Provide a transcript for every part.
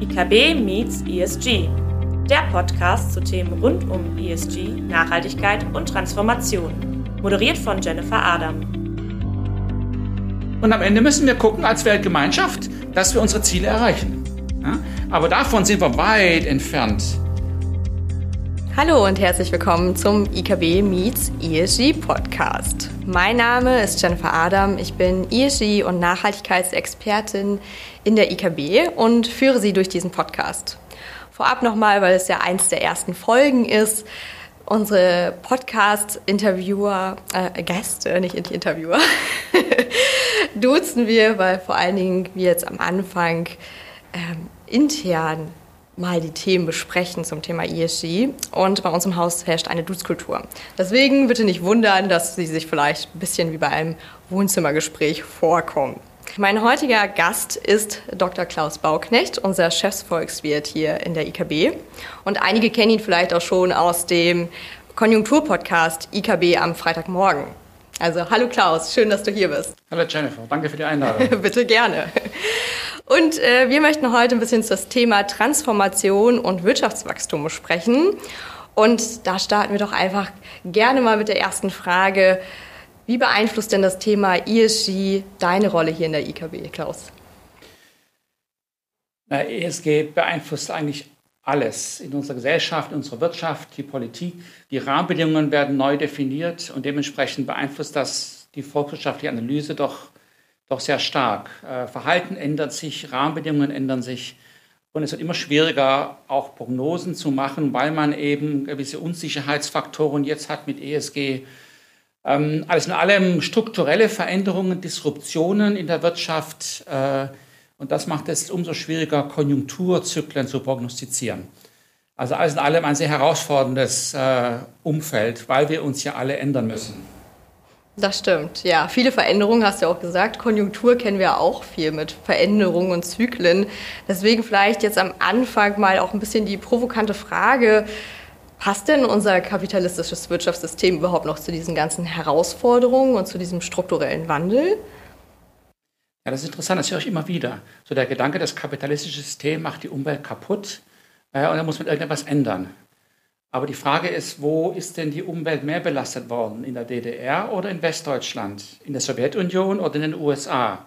IKB meets ESG, der Podcast zu Themen rund um ESG, Nachhaltigkeit und Transformation. Moderiert von Jennifer Adam. Und am Ende müssen wir gucken als Weltgemeinschaft, dass wir unsere Ziele erreichen. Ja? Aber davon sind wir weit entfernt. Hallo und herzlich willkommen zum IKB Meets ESG Podcast. Mein Name ist Jennifer Adam. Ich bin ESG und Nachhaltigkeitsexpertin in der IKB und führe Sie durch diesen Podcast. Vorab nochmal, weil es ja eins der ersten Folgen ist. Unsere Podcast-Interviewer, äh, Gäste, nicht Interviewer, duzen wir, weil vor allen Dingen wir jetzt am Anfang ähm, intern mal die Themen besprechen zum Thema ESG. Und bei uns im Haus herrscht eine Duzkultur. Deswegen bitte nicht wundern, dass Sie sich vielleicht ein bisschen wie bei einem Wohnzimmergespräch vorkommen. Mein heutiger Gast ist Dr. Klaus Bauknecht, unser Chefsvolkswirt hier in der IKB. Und einige kennen ihn vielleicht auch schon aus dem Konjunkturpodcast IKB am Freitagmorgen. Also hallo Klaus, schön, dass du hier bist. Hallo Jennifer, danke für die Einladung. Bitte gerne. Und äh, wir möchten heute ein bisschen das Thema Transformation und Wirtschaftswachstum besprechen. Und da starten wir doch einfach gerne mal mit der ersten Frage. Wie beeinflusst denn das Thema ESG deine Rolle hier in der IKB, Klaus? Na, ESG beeinflusst eigentlich alles in unserer Gesellschaft, in unserer Wirtschaft, die Politik. Die Rahmenbedingungen werden neu definiert und dementsprechend beeinflusst das die volkswirtschaftliche Analyse doch, doch sehr stark. Äh, Verhalten ändert sich, Rahmenbedingungen ändern sich und es wird immer schwieriger, auch Prognosen zu machen, weil man eben gewisse Unsicherheitsfaktoren jetzt hat mit ESG. Ähm, alles in allem strukturelle Veränderungen, Disruptionen in der Wirtschaft. Und das macht es umso schwieriger, Konjunkturzyklen zu prognostizieren. Also alles in allem ein sehr herausforderndes äh, Umfeld, weil wir uns ja alle ändern müssen. Das stimmt, ja. Viele Veränderungen hast du auch gesagt. Konjunktur kennen wir auch viel mit Veränderungen und Zyklen. Deswegen vielleicht jetzt am Anfang mal auch ein bisschen die provokante Frage, passt denn unser kapitalistisches Wirtschaftssystem überhaupt noch zu diesen ganzen Herausforderungen und zu diesem strukturellen Wandel? Ja, das ist interessant, das höre ich immer wieder. So der Gedanke, das kapitalistische System macht die Umwelt kaputt äh, und da muss man irgendetwas ändern. Aber die Frage ist, wo ist denn die Umwelt mehr belastet worden? In der DDR oder in Westdeutschland? In der Sowjetunion oder in den USA?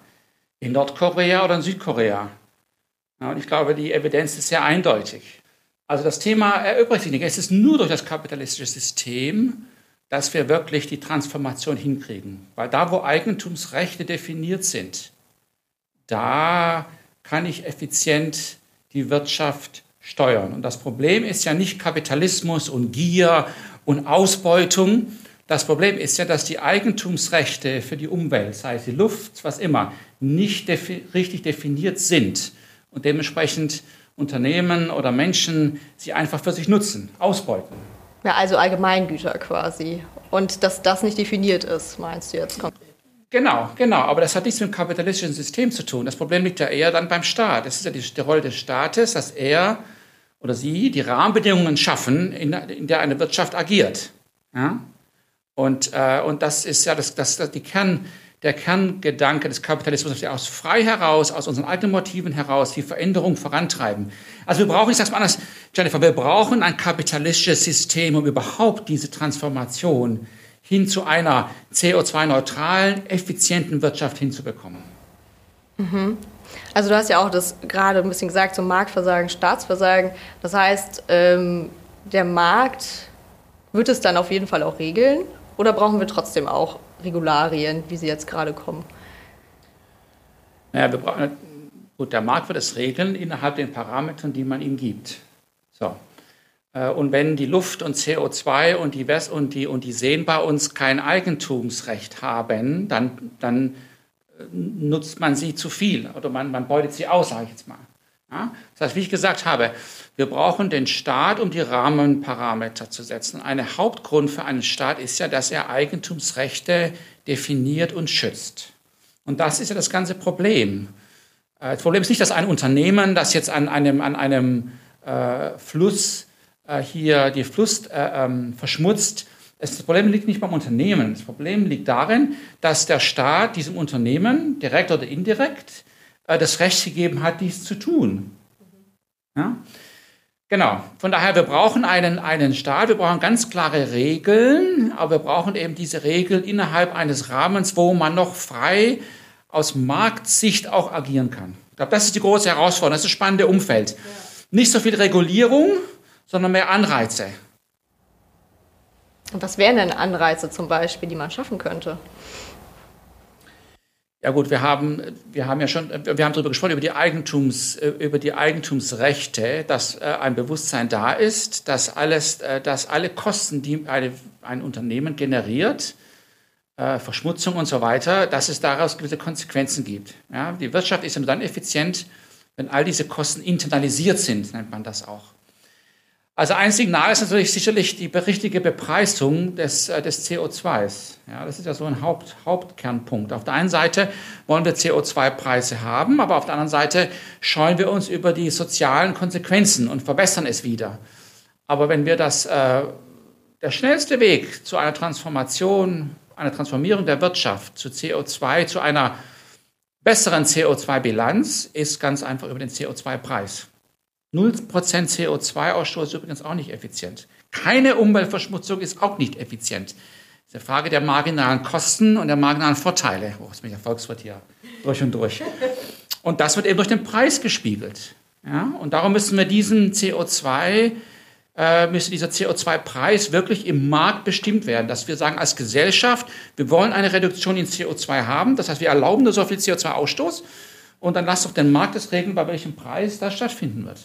In Nordkorea oder in Südkorea? Ja, und ich glaube, die Evidenz ist sehr eindeutig. Also das Thema erübrigt sich nicht. Es ist nur durch das kapitalistische System, dass wir wirklich die Transformation hinkriegen. Weil da, wo Eigentumsrechte definiert sind, da kann ich effizient die Wirtschaft steuern. Und das Problem ist ja nicht Kapitalismus und Gier und Ausbeutung. Das Problem ist ja, dass die Eigentumsrechte für die Umwelt, sei es die Luft, was immer, nicht defi richtig definiert sind und dementsprechend Unternehmen oder Menschen sie einfach für sich nutzen, ausbeuten. Ja, also Allgemeingüter quasi. Und dass das nicht definiert ist, meinst du jetzt konkret? Genau, genau. Aber das hat nichts mit dem kapitalistischen System zu tun. Das Problem liegt ja eher dann beim Staat. Es ist ja die, die, Rolle des Staates, dass er oder sie die Rahmenbedingungen schaffen, in, in der eine Wirtschaft agiert. Ja? Und, äh, und das ist ja das, das, das die Kern, der Kerngedanke des Kapitalismus, dass wir aus frei heraus, aus unseren eigenen Motiven heraus die Veränderung vorantreiben. Also wir brauchen, ich sage es mal anders, Jennifer, wir brauchen ein kapitalistisches System, um überhaupt diese Transformation hin zu einer CO2-neutralen, effizienten Wirtschaft hinzubekommen. Mhm. Also du hast ja auch das gerade ein bisschen gesagt, so Marktversagen, Staatsversagen. Das heißt, ähm, der Markt wird es dann auf jeden Fall auch regeln oder brauchen wir trotzdem auch Regularien, wie sie jetzt gerade kommen? Naja, wir brauchen, gut, der Markt wird es regeln innerhalb den Parametern, die man ihm gibt. So. Äh, und wenn die Luft und CO2 und die, West und die, und die Seen bei uns kein Eigentumsrecht haben, dann, dann äh, nutzt man sie zu viel oder man, man beutet sie aus, sage ich jetzt mal. Ja? Das heißt, wie ich gesagt habe, wir brauchen den Staat, um die Rahmenparameter zu setzen. Ein Hauptgrund für einen Staat ist ja, dass er Eigentumsrechte definiert und schützt. Und das ist ja das ganze Problem. Äh, das Problem ist nicht, dass ein Unternehmen, das jetzt an einem, an einem äh, Fluss hier die Fluss äh, ähm, verschmutzt. Das Problem liegt nicht beim Unternehmen. Das Problem liegt darin, dass der Staat diesem Unternehmen, direkt oder indirekt, äh, das Recht gegeben hat, dies zu tun. Ja? Genau. Von daher, wir brauchen einen, einen Staat, wir brauchen ganz klare Regeln, aber wir brauchen eben diese Regeln innerhalb eines Rahmens, wo man noch frei aus Marktsicht auch agieren kann. Ich glaube, das ist die große Herausforderung, das ist das spannende Umfeld. Ja. Nicht so viel Regulierung, sondern mehr Anreize. Und was wären denn Anreize zum Beispiel, die man schaffen könnte? Ja gut, wir haben, wir haben ja schon, wir haben darüber gesprochen, über die, Eigentums, äh, über die Eigentumsrechte, dass äh, ein Bewusstsein da ist, dass, alles, äh, dass alle Kosten, die eine, ein Unternehmen generiert, Verschmutzung und so weiter, dass es daraus gewisse Konsequenzen gibt. Ja, die Wirtschaft ist nur dann effizient, wenn all diese Kosten internalisiert sind, nennt man das auch. Also ein Signal ist natürlich sicherlich die richtige Bepreisung des, äh, des CO2s. Ja, das ist ja so ein Haupt, Hauptkernpunkt. Auf der einen Seite wollen wir CO2-Preise haben, aber auf der anderen Seite scheuen wir uns über die sozialen Konsequenzen und verbessern es wieder. Aber wenn wir das, äh, der schnellste Weg zu einer Transformation, einer Transformierung der Wirtschaft zu CO2, zu einer besseren CO2-Bilanz, ist ganz einfach über den CO2-Preis. 0% CO2-Ausstoß ist übrigens auch nicht effizient. Keine Umweltverschmutzung ist auch nicht effizient. Das ist eine Frage der marginalen Kosten und der marginalen Vorteile. Oh, ist mich Erfolgswort hier durch und durch. Und das wird eben durch den Preis gespiegelt. Ja? Und darum müssen wir diesen CO2, äh, müsste dieser CO2-Preis wirklich im Markt bestimmt werden, dass wir sagen als Gesellschaft, wir wollen eine Reduktion in CO2 haben. Das heißt, wir erlauben nur so viel CO2-Ausstoß. Und dann lasst doch den Markt das regeln, bei welchem Preis das stattfinden wird.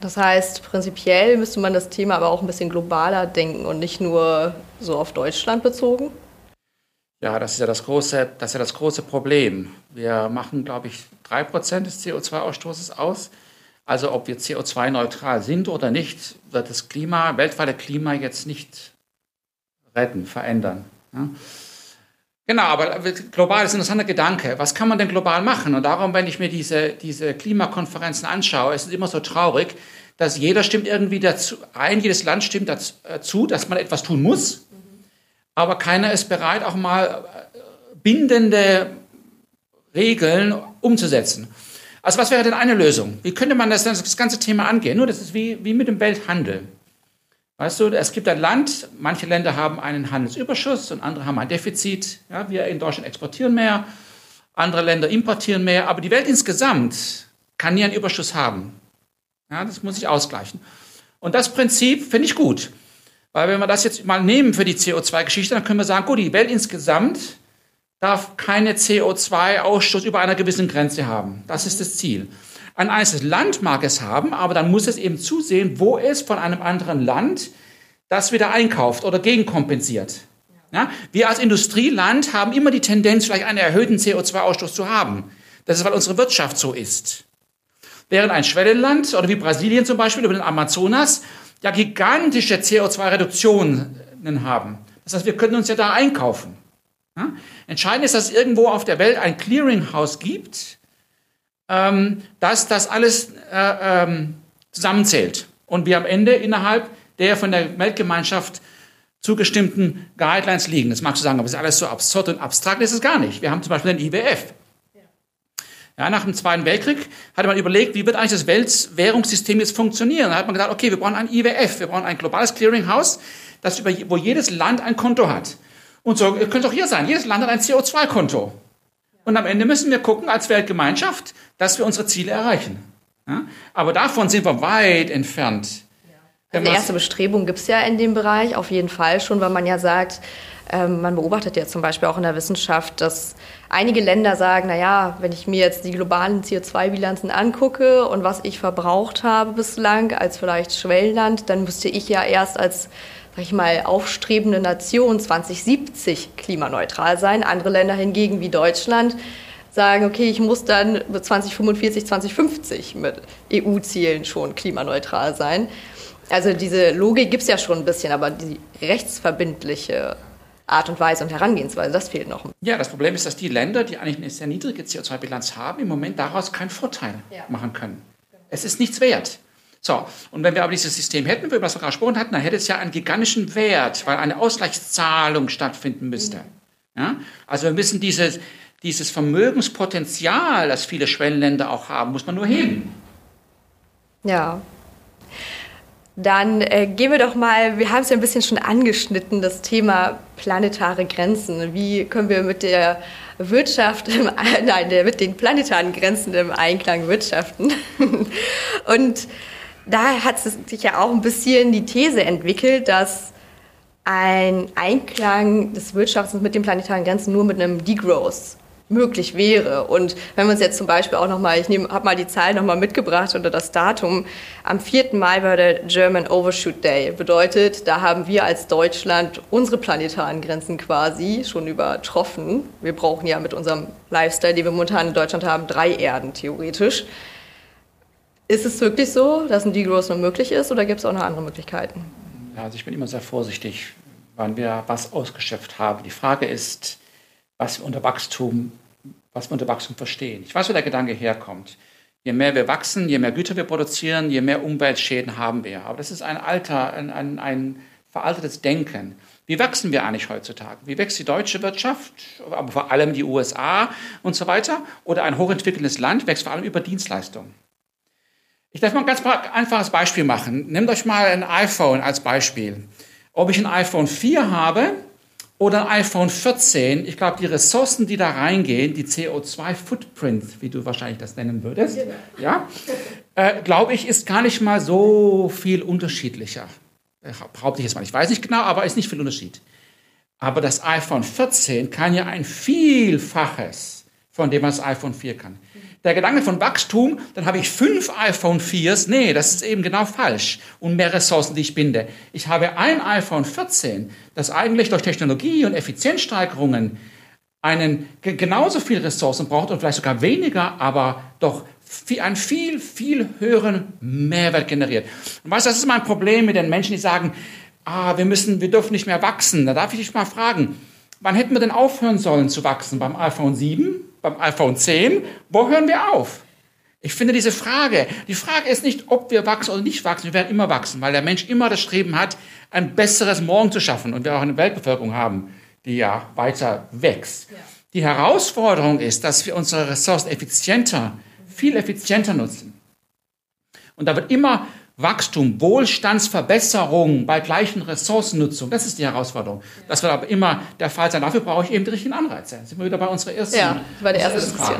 Das heißt, prinzipiell müsste man das Thema aber auch ein bisschen globaler denken und nicht nur so auf Deutschland bezogen? Ja, das ist ja das große, das ist ja das große Problem. Wir machen, glaube ich, 3% des CO2-Ausstoßes aus. Also ob wir CO2-neutral sind oder nicht, wird das Klima, weltweite Klima jetzt nicht retten, verändern. Ja? Genau, aber global ist ein interessanter Gedanke. Was kann man denn global machen? Und darum, wenn ich mir diese, diese Klimakonferenzen anschaue, ist es immer so traurig, dass jeder stimmt irgendwie dazu ein, jedes Land stimmt dazu, dass man etwas tun muss, aber keiner ist bereit, auch mal äh, bindende Regeln umzusetzen. Also was wäre denn eine Lösung? Wie könnte man das, das ganze Thema angehen? Nur das ist wie, wie mit dem Welthandel. Weißt du, es gibt ein Land, manche Länder haben einen Handelsüberschuss und andere haben ein Defizit. Ja, wir in Deutschland exportieren mehr, andere Länder importieren mehr, aber die Welt insgesamt kann nie einen Überschuss haben. Ja, das muss sich ausgleichen. Und das Prinzip finde ich gut. Weil wenn wir das jetzt mal nehmen für die CO2-Geschichte, dann können wir sagen, gut, die Welt insgesamt darf keine CO2-Ausstoß über einer gewissen Grenze haben. Das ist das Ziel. Ein einzelnes Land mag es haben, aber dann muss es eben zusehen, wo es von einem anderen Land das wieder einkauft oder gegenkompensiert. Ja? Wir als Industrieland haben immer die Tendenz, vielleicht einen erhöhten CO2-Ausstoß zu haben. Das ist, weil unsere Wirtschaft so ist. Während ein Schwellenland oder wie Brasilien zum Beispiel über den Amazonas ja gigantische CO2-Reduktionen haben. Das heißt, wir können uns ja da einkaufen. Ja? Entscheidend ist, dass es irgendwo auf der Welt ein Clearinghouse gibt, ähm, dass das alles äh, ähm, zusammenzählt und wir am Ende innerhalb der von der Weltgemeinschaft zugestimmten Guidelines liegen. Das magst du sagen, aber es ist alles so absurd und abstrakt ist es gar nicht. Wir haben zum Beispiel den IWF. Ja, nach dem Zweiten Weltkrieg hatte man überlegt, wie wird eigentlich das Weltwährungssystem jetzt funktionieren. Da hat man gedacht, okay, wir brauchen ein IWF, wir brauchen ein globales Clearinghouse, das über, wo jedes Land ein Konto hat. Und so könnte es auch hier sein. Jedes Land hat ein CO2-Konto. Und am Ende müssen wir gucken als Weltgemeinschaft, dass wir unsere Ziele erreichen. Ja? Aber davon sind wir weit entfernt. Also erste Bestrebungen gibt es ja in dem Bereich auf jeden Fall schon, weil man ja sagt, ähm, man beobachtet ja zum Beispiel auch in der Wissenschaft, dass einige Länder sagen, naja, wenn ich mir jetzt die globalen CO2-Bilanzen angucke und was ich verbraucht habe bislang als vielleicht Schwellenland, dann müsste ich ja erst als sag ich mal, aufstrebende Nation 2070 klimaneutral sein. Andere Länder hingegen wie Deutschland sagen, okay, ich muss dann 2045, 2050 mit EU-Zielen schon klimaneutral sein. Also diese Logik gibt es ja schon ein bisschen, aber die rechtsverbindliche Art und Weise und Herangehensweise, das fehlt noch. Ja, das Problem ist, dass die Länder, die eigentlich eine sehr niedrige CO2-Bilanz haben, im Moment daraus keinen Vorteil ja. machen können. Es ist nichts wert. So, und wenn wir aber dieses System hätten, über das wir gerade gesprochen hatten, dann hätte es ja einen gigantischen Wert, weil eine Ausgleichszahlung stattfinden müsste. Ja? Also wir müssen dieses, dieses Vermögenspotenzial, das viele Schwellenländer auch haben, muss man nur heben. Ja. Dann äh, gehen wir doch mal, wir haben es ja ein bisschen schon angeschnitten, das Thema planetare Grenzen. Wie können wir mit der Wirtschaft, im, nein, mit den planetaren Grenzen im Einklang wirtschaften? Und da hat sich ja auch ein bisschen die These entwickelt, dass ein Einklang des Wirtschaftens mit den planetaren Grenzen nur mit einem Degrowth möglich wäre. Und wenn wir uns jetzt zum Beispiel auch nochmal, ich habe mal die Zahl nochmal mitgebracht unter das Datum, am 4. Mai war der German Overshoot Day. Bedeutet, da haben wir als Deutschland unsere planetaren Grenzen quasi schon übertroffen. Wir brauchen ja mit unserem Lifestyle, den wir momentan in Deutschland haben, drei Erden theoretisch. Ist es wirklich so, dass ein Degrowth nur möglich ist oder gibt es auch noch andere Möglichkeiten? Also ich bin immer sehr vorsichtig, wann wir was ausgeschöpft haben. Die Frage ist, was wir unter Wachstum, was wir unter Wachstum verstehen. Ich weiß, wo der Gedanke herkommt. Je mehr wir wachsen, je mehr Güter wir produzieren, je mehr Umweltschäden haben wir. Aber das ist ein alter, ein, ein, ein veraltetes Denken. Wie wachsen wir eigentlich heutzutage? Wie wächst die deutsche Wirtschaft, aber vor allem die USA und so weiter? Oder ein hochentwickeltes Land wächst vor allem über Dienstleistungen. Ich darf mal ein ganz einfaches Beispiel machen. Nehmt euch mal ein iPhone als Beispiel. Ob ich ein iPhone 4 habe oder ein iPhone 14, ich glaube, die Ressourcen, die da reingehen, die CO2-Footprint, wie du wahrscheinlich das nennen würdest, genau. ja, äh, glaube ich, ist gar nicht mal so viel unterschiedlicher. Behaupte ich jetzt mal. Ich weiß nicht genau, aber ist nicht viel Unterschied. Aber das iPhone 14 kann ja ein Vielfaches von dem, was das iPhone 4 kann der Gedanke von Wachstum, dann habe ich fünf iPhone 4s. Nee, das ist eben genau falsch. Und mehr Ressourcen, die ich binde. Ich habe ein iPhone 14, das eigentlich durch Technologie und Effizienzsteigerungen einen genauso viel Ressourcen braucht und vielleicht sogar weniger, aber doch einen viel, viel höheren Mehrwert generiert. Und weißt du, das ist mein Problem mit den Menschen, die sagen, ah, wir müssen, wir dürfen nicht mehr wachsen. Da darf ich dich mal fragen, wann hätten wir denn aufhören sollen zu wachsen? Beim iPhone 7? Beim iPhone 10, wo hören wir auf? Ich finde diese Frage, die Frage ist nicht, ob wir wachsen oder nicht wachsen, wir werden immer wachsen, weil der Mensch immer das Streben hat, ein besseres Morgen zu schaffen und wir auch eine Weltbevölkerung haben, die ja weiter wächst. Ja. Die Herausforderung ist, dass wir unsere Ressourcen effizienter, viel effizienter nutzen. Und da wird immer Wachstum, Wohlstandsverbesserung bei gleichen Ressourcennutzung, das ist die Herausforderung. Das wird aber immer der Fall sein. Dafür brauche ich eben die richtigen Anreize. Jetzt sind wir wieder bei unserer ersten Ja, bei der ersten Diskussion.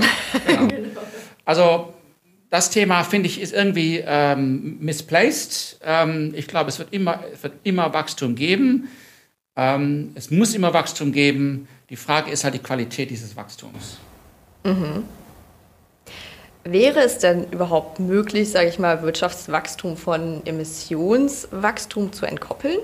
Genau. Also das Thema, finde ich, ist irgendwie ähm, misplaced. Ähm, ich glaube, es wird immer, wird immer Wachstum geben. Ähm, es muss immer Wachstum geben. Die Frage ist halt die Qualität dieses Wachstums. Mhm. Wäre es denn überhaupt möglich, sage ich mal, Wirtschaftswachstum von Emissionswachstum zu entkoppeln?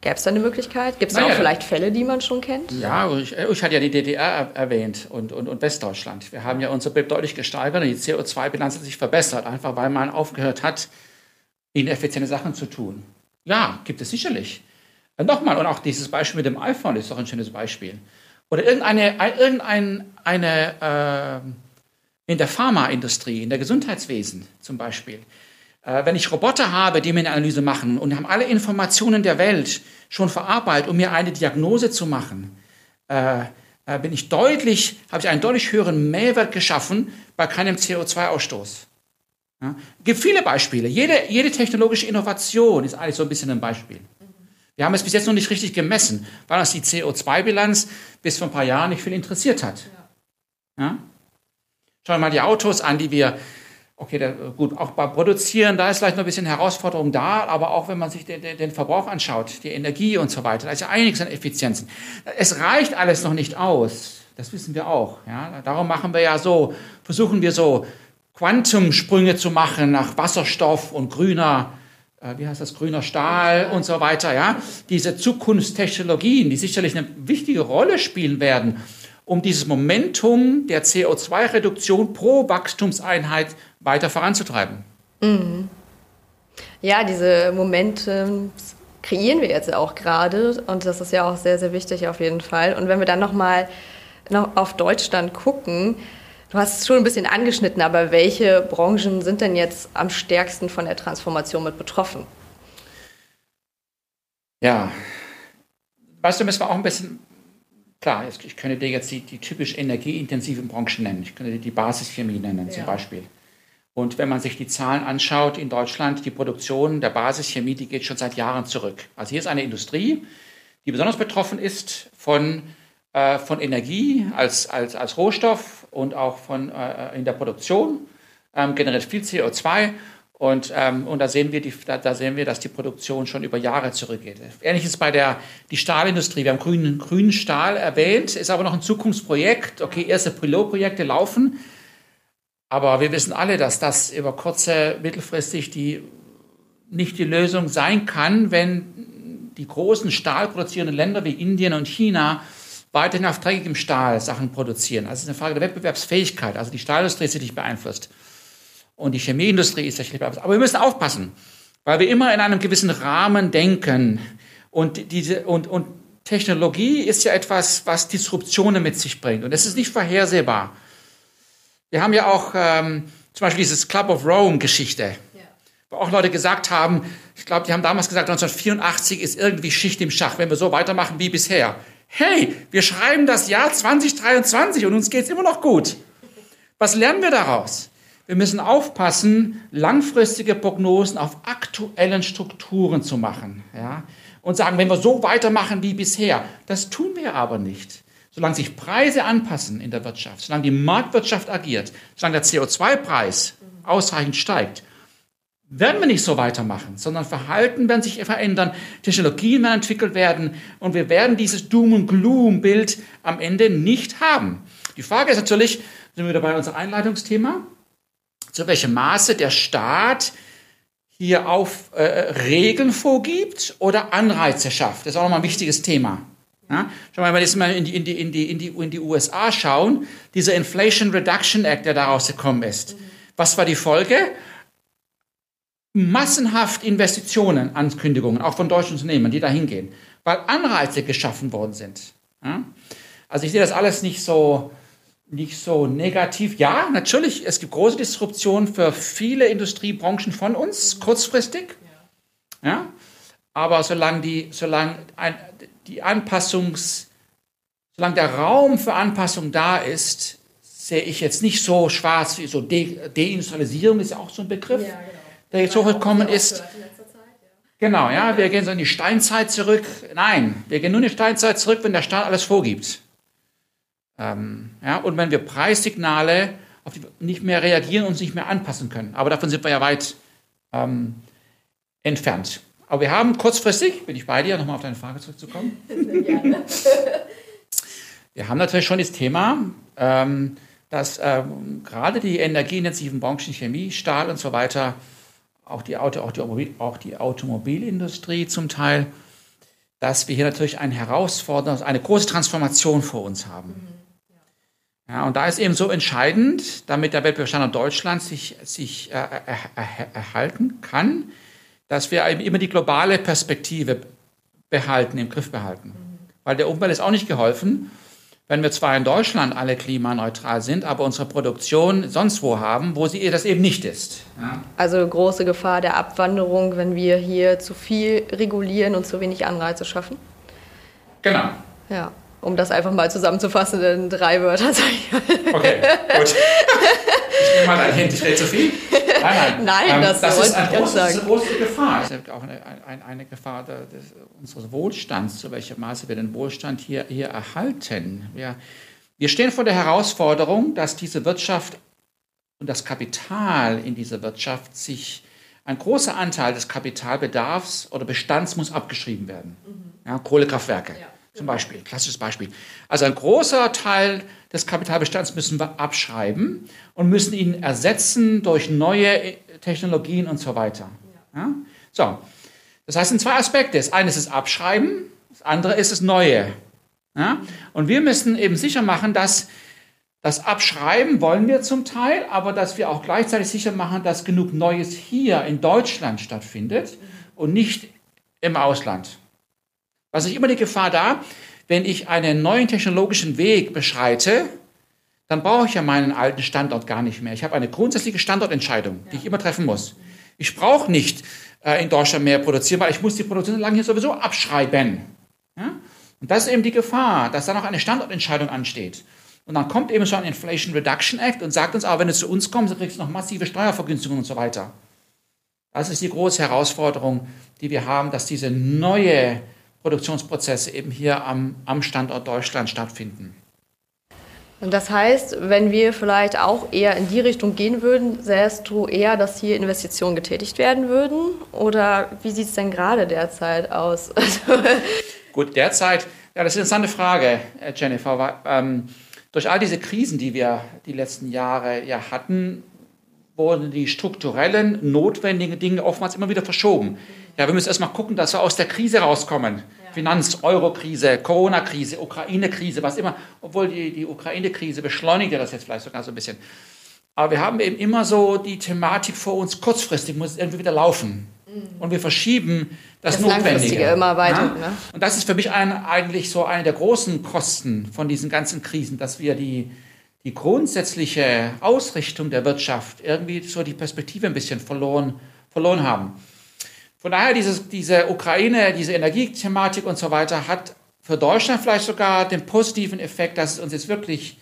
Gäbe es da eine Möglichkeit? Gibt es naja, auch vielleicht Fälle, die man schon kennt? Ja, ich, ich hatte ja die DDR erwähnt und, und, und Westdeutschland. Wir haben ja unser BIP deutlich gesteigert und die CO2-Bilanz hat sich verbessert, einfach weil man aufgehört hat, ineffiziente Sachen zu tun. Ja, gibt es sicherlich. Nochmal, und auch dieses Beispiel mit dem iPhone ist doch ein schönes Beispiel. Oder irgendeine, irgendeine eine, äh, in der Pharmaindustrie, in der Gesundheitswesen zum Beispiel. Äh, wenn ich Roboter habe, die mir eine Analyse machen und haben alle Informationen der Welt schon verarbeitet, um mir eine Diagnose zu machen, äh, äh, bin ich deutlich, habe ich einen deutlich höheren Mehrwert geschaffen bei keinem CO2-Ausstoß. Ja? Es gibt viele Beispiele. Jede, jede technologische Innovation ist eigentlich so ein bisschen ein Beispiel. Wir haben es bis jetzt noch nicht richtig gemessen, weil uns die CO2-Bilanz bis vor ein paar Jahren nicht viel interessiert hat. Ja? Schauen wir mal die Autos an, die wir, okay, da, gut, auch beim Produzieren, da ist vielleicht noch ein bisschen Herausforderung da, aber auch wenn man sich den, den Verbrauch anschaut, die Energie und so weiter, da ist ja einiges an Effizienzen. Es reicht alles noch nicht aus. Das wissen wir auch. Ja? Darum machen wir ja so, versuchen wir so Quantumsprünge zu machen nach Wasserstoff und grüner, äh, wie heißt das, grüner Stahl und so weiter. Ja? Diese Zukunftstechnologien, die sicherlich eine wichtige Rolle spielen werden um dieses Momentum der CO2-Reduktion pro Wachstumseinheit weiter voranzutreiben. Mhm. Ja, diese Momente kreieren wir jetzt auch gerade und das ist ja auch sehr, sehr wichtig auf jeden Fall. Und wenn wir dann nochmal noch auf Deutschland gucken, du hast es schon ein bisschen angeschnitten, aber welche Branchen sind denn jetzt am stärksten von der Transformation mit betroffen? Ja, weißt du, müssen wir auch ein bisschen Klar, ich könnte dir jetzt die, die typisch energieintensiven Branchen nennen. Ich könnte dir die Basischemie nennen ja. zum Beispiel. Und wenn man sich die Zahlen anschaut in Deutschland, die Produktion der Basischemie, die geht schon seit Jahren zurück. Also hier ist eine Industrie, die besonders betroffen ist von, äh, von Energie als, als, als Rohstoff und auch von, äh, in der Produktion, ähm, generiert viel CO2 und, ähm, und da, sehen wir die, da, da, sehen wir, dass die Produktion schon über Jahre zurückgeht. Ähnliches bei der die Stahlindustrie. Wir haben grünen, grünen Stahl erwähnt, ist aber noch ein Zukunftsprojekt. Okay, erste Pilotprojekte laufen. Aber wir wissen alle, dass das über kurze, mittelfristig die, nicht die Lösung sein kann, wenn die großen stahlproduzierenden Länder wie Indien und China weiterhin auf dreckigem Stahl Sachen produzieren. Also es ist eine Frage der Wettbewerbsfähigkeit. Also die Stahlindustrie ist nicht beeinflusst und die Chemieindustrie ist sicherlich Aber wir müssen aufpassen, weil wir immer in einem gewissen Rahmen denken. Und, diese, und, und Technologie ist ja etwas, was Disruptionen mit sich bringt. Und es ist nicht vorhersehbar. Wir haben ja auch ähm, zum Beispiel dieses Club of Rome-Geschichte, ja. wo auch Leute gesagt haben, ich glaube, die haben damals gesagt, 1984 ist irgendwie Schicht im Schach, wenn wir so weitermachen wie bisher. Hey, wir schreiben das Jahr 2023 und uns geht es immer noch gut. Was lernen wir daraus? Wir müssen aufpassen, langfristige Prognosen auf aktuellen Strukturen zu machen. Ja? Und sagen, wenn wir so weitermachen wie bisher, das tun wir aber nicht. Solange sich Preise anpassen in der Wirtschaft, solange die Marktwirtschaft agiert, solange der CO2-Preis ausreichend steigt, werden wir nicht so weitermachen, sondern Verhalten werden sich verändern, Technologien werden entwickelt werden und wir werden dieses Doom- und Gloom-Bild am Ende nicht haben. Die Frage ist natürlich, sind wir wieder bei unserem Einleitungsthema, zu welchem Maße der Staat hier auf äh, Regeln vorgibt oder Anreize schafft. Das ist auch nochmal ein wichtiges Thema. Ja? Schau mal, wenn wir jetzt mal in die, in, die, in, die, in, die, in die USA schauen, dieser Inflation Reduction Act, der daraus gekommen ist. Was war die Folge? Massenhaft Investitionen, Ankündigungen, auch von deutschen Unternehmen, die da hingehen, weil Anreize geschaffen worden sind. Ja? Also ich sehe das alles nicht so, nicht so negativ. Ja, natürlich, es gibt große Disruptionen für viele Industriebranchen von uns, kurzfristig. Ja, aber solange die, solange ein, die Anpassungs, solange der Raum für Anpassung da ist, sehe ich jetzt nicht so schwarz wie so De Deindustrialisierung ist ja auch so ein Begriff, ja, genau. der jetzt hochgekommen ist. Genau, ja, wir gehen so in die Steinzeit zurück. Nein, wir gehen nur in die Steinzeit zurück, wenn der Staat alles vorgibt. Ähm, ja, und wenn wir Preissignale auf die nicht mehr reagieren und uns nicht mehr anpassen können. Aber davon sind wir ja weit ähm, entfernt. Aber wir haben kurzfristig, bin ich bei dir, nochmal auf deine Frage zurückzukommen. wir haben natürlich schon das Thema, ähm, dass ähm, gerade die energieintensiven Branchen, Chemie, Stahl und so weiter, auch die, Auto, auch die, auch die Automobilindustrie zum Teil, dass wir hier natürlich eine Herausforderung, eine große Transformation vor uns haben. Mhm. Ja, und da ist eben so entscheidend, damit der Wettbewerbsstandort Deutschland sich, sich äh, äh, erhalten kann, dass wir eben immer die globale Perspektive behalten, im Griff behalten. Weil der Umwelt ist auch nicht geholfen, wenn wir zwar in Deutschland alle klimaneutral sind, aber unsere Produktion sonst wo haben, wo sie das eben nicht ist. Ja. Also große Gefahr der Abwanderung, wenn wir hier zu viel regulieren und zu wenig Anreize schaffen? Genau. Ja um das einfach mal zusammenzufassen in drei Wörter. Okay, gut. Ich nehme mal ein Hint, ich rede zu viel. Nein, nein. Nein, ähm, das, das ist, ein groß, das ist eine große Gefahr. Es ist auch eine, eine, eine Gefahr des, unseres Wohlstands, zu welchem Maße wir den Wohlstand hier, hier erhalten. Wir, wir stehen vor der Herausforderung, dass diese Wirtschaft und das Kapital in dieser Wirtschaft sich, ein großer Anteil des Kapitalbedarfs oder Bestands muss abgeschrieben werden. Mhm. Ja, Kohlekraftwerke. Ja zum Beispiel, klassisches Beispiel. Also ein großer Teil des Kapitalbestands müssen wir abschreiben und müssen ihn ersetzen durch neue Technologien und so weiter. Ja? So, das heißt, in zwei Aspekte. Das eine ist das Abschreiben, das andere ist das Neue. Ja? Und wir müssen eben sicher machen, dass das Abschreiben wollen wir zum Teil, aber dass wir auch gleichzeitig sicher machen, dass genug Neues hier in Deutschland stattfindet und nicht im Ausland. Also ist immer die Gefahr da, wenn ich einen neuen technologischen Weg beschreite, dann brauche ich ja meinen alten Standort gar nicht mehr. Ich habe eine grundsätzliche Standortentscheidung, die ich immer treffen muss. Ich brauche nicht äh, in Deutschland mehr produzieren, weil ich muss die Produktion lang hier sowieso abschreiben. Ja? Und das ist eben die Gefahr, dass da noch eine Standortentscheidung ansteht. Und dann kommt eben schon ein Inflation Reduction Act und sagt uns aber, wenn du zu uns kommst, dann kriegst du noch massive Steuervergünstigungen und so weiter. Das ist die große Herausforderung, die wir haben, dass diese neue Produktionsprozesse eben hier am, am Standort Deutschland stattfinden. Und das heißt, wenn wir vielleicht auch eher in die Richtung gehen würden, sähst du eher, dass hier Investitionen getätigt werden würden? Oder wie sieht es denn gerade derzeit aus? Gut, derzeit, ja, das ist eine interessante Frage, äh, Jennifer. Ähm, durch all diese Krisen, die wir die letzten Jahre ja hatten, wurden die strukturellen, notwendigen Dinge oftmals immer wieder verschoben. Ja, wir müssen erstmal gucken, dass wir aus der Krise rauskommen. Ja. Finanz-, Euro-Krise, Corona-Krise, Ukraine-Krise, was immer. Obwohl die, die Ukraine-Krise beschleunigt ja das jetzt vielleicht sogar so ein bisschen. Aber wir haben eben immer so die Thematik vor uns, kurzfristig muss es irgendwie wieder laufen. Mhm. Und wir verschieben das, das Notwendige. immer weiter. Ja? Ne? Und das ist für mich ein, eigentlich so eine der großen Kosten von diesen ganzen Krisen, dass wir die, die grundsätzliche Ausrichtung der Wirtschaft irgendwie so die Perspektive ein bisschen verloren, verloren haben. Von daher, dieses, diese Ukraine, diese Energiethematik und so weiter hat für Deutschland vielleicht sogar den positiven Effekt, dass es uns jetzt wirklich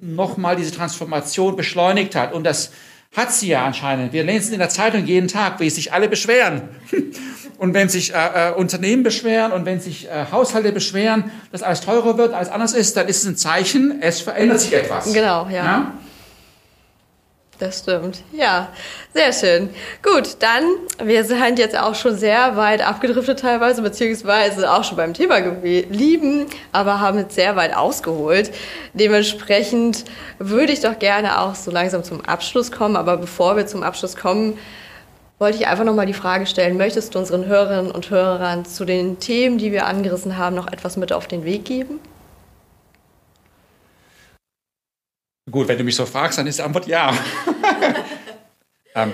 nochmal diese Transformation beschleunigt hat. Und das hat sie ja anscheinend. Wir lesen es in der Zeitung jeden Tag, wie sich alle beschweren. Und wenn sich äh, äh, Unternehmen beschweren und wenn sich äh, Haushalte beschweren, dass alles teurer wird, alles anders ist, dann ist es ein Zeichen, es verändert sich etwas. Genau, ja. ja? Das stimmt. Ja, sehr schön. Gut, dann, wir sind jetzt auch schon sehr weit abgedriftet teilweise, beziehungsweise auch schon beim Thema geblieben, aber haben jetzt sehr weit ausgeholt. Dementsprechend würde ich doch gerne auch so langsam zum Abschluss kommen, aber bevor wir zum Abschluss kommen, wollte ich einfach nochmal die Frage stellen, möchtest du unseren Hörerinnen und Hörern zu den Themen, die wir angerissen haben, noch etwas mit auf den Weg geben? Gut, wenn du mich so fragst, dann ist die Antwort ja. ähm,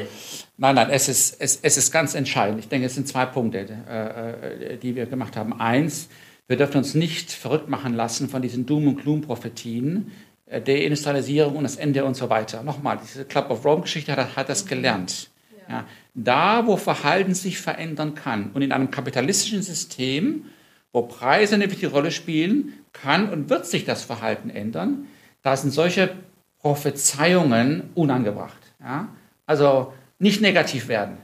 nein, nein, es ist, es, es ist ganz entscheidend. Ich denke, es sind zwei Punkte, äh, äh, die wir gemacht haben. Eins, wir dürfen uns nicht verrückt machen lassen von diesen Doom- und Gloom-Prophetien, äh, Deindustrialisierung und das Ende und so weiter. Nochmal, diese Club of Rome-Geschichte hat, hat, das gelernt. Ja. Ja, da, wo Verhalten sich verändern kann und in einem kapitalistischen System, wo Preise eine wichtige Rolle spielen, kann und wird sich das Verhalten ändern da sind solche Prophezeiungen unangebracht. Ja? Also nicht negativ werden.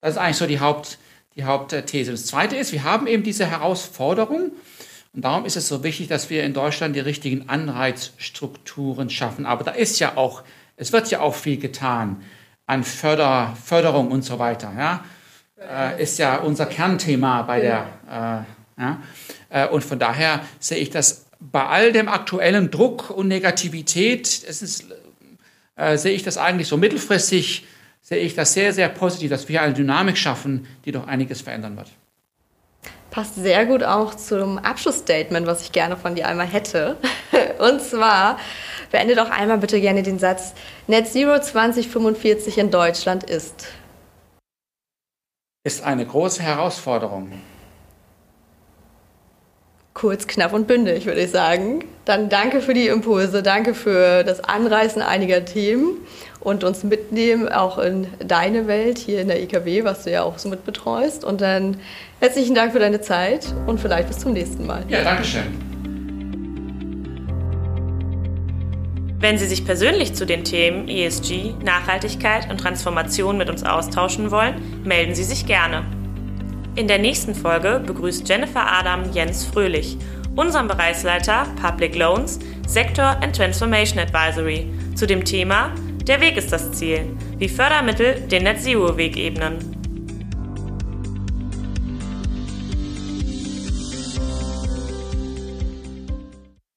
Das ist eigentlich so die, Haupt, die Hauptthese. Das Zweite ist, wir haben eben diese Herausforderung und darum ist es so wichtig, dass wir in Deutschland die richtigen Anreizstrukturen schaffen. Aber da ist ja auch, es wird ja auch viel getan an Förder, Förderung und so weiter. Ja? Äh, ist ja unser Kernthema bei der. Äh, ja? Äh, und von daher sehe ich das bei all dem aktuellen Druck und Negativität, ist, äh, sehe ich das eigentlich so mittelfristig, sehe ich das sehr, sehr positiv, dass wir eine Dynamik schaffen, die doch einiges verändern wird. Passt sehr gut auch zum Abschlussstatement, was ich gerne von dir einmal hätte. Und zwar, beende doch einmal bitte gerne den Satz, Net Zero 2045 in Deutschland ist. Ist eine große Herausforderung kurz, knapp und bündig, würde ich sagen. Dann danke für die Impulse, danke für das Anreißen einiger Themen und uns mitnehmen auch in deine Welt hier in der IKW, was du ja auch so mitbetreust. Und dann herzlichen Dank für deine Zeit und vielleicht bis zum nächsten Mal. Ja, danke schön. Wenn Sie sich persönlich zu den Themen ESG, Nachhaltigkeit und Transformation mit uns austauschen wollen, melden Sie sich gerne. In der nächsten Folge begrüßt Jennifer Adam Jens Fröhlich, unseren Bereichsleiter Public Loans, Sector and Transformation Advisory, zu dem Thema Der Weg ist das Ziel, wie Fördermittel den Net Zero Weg ebnen.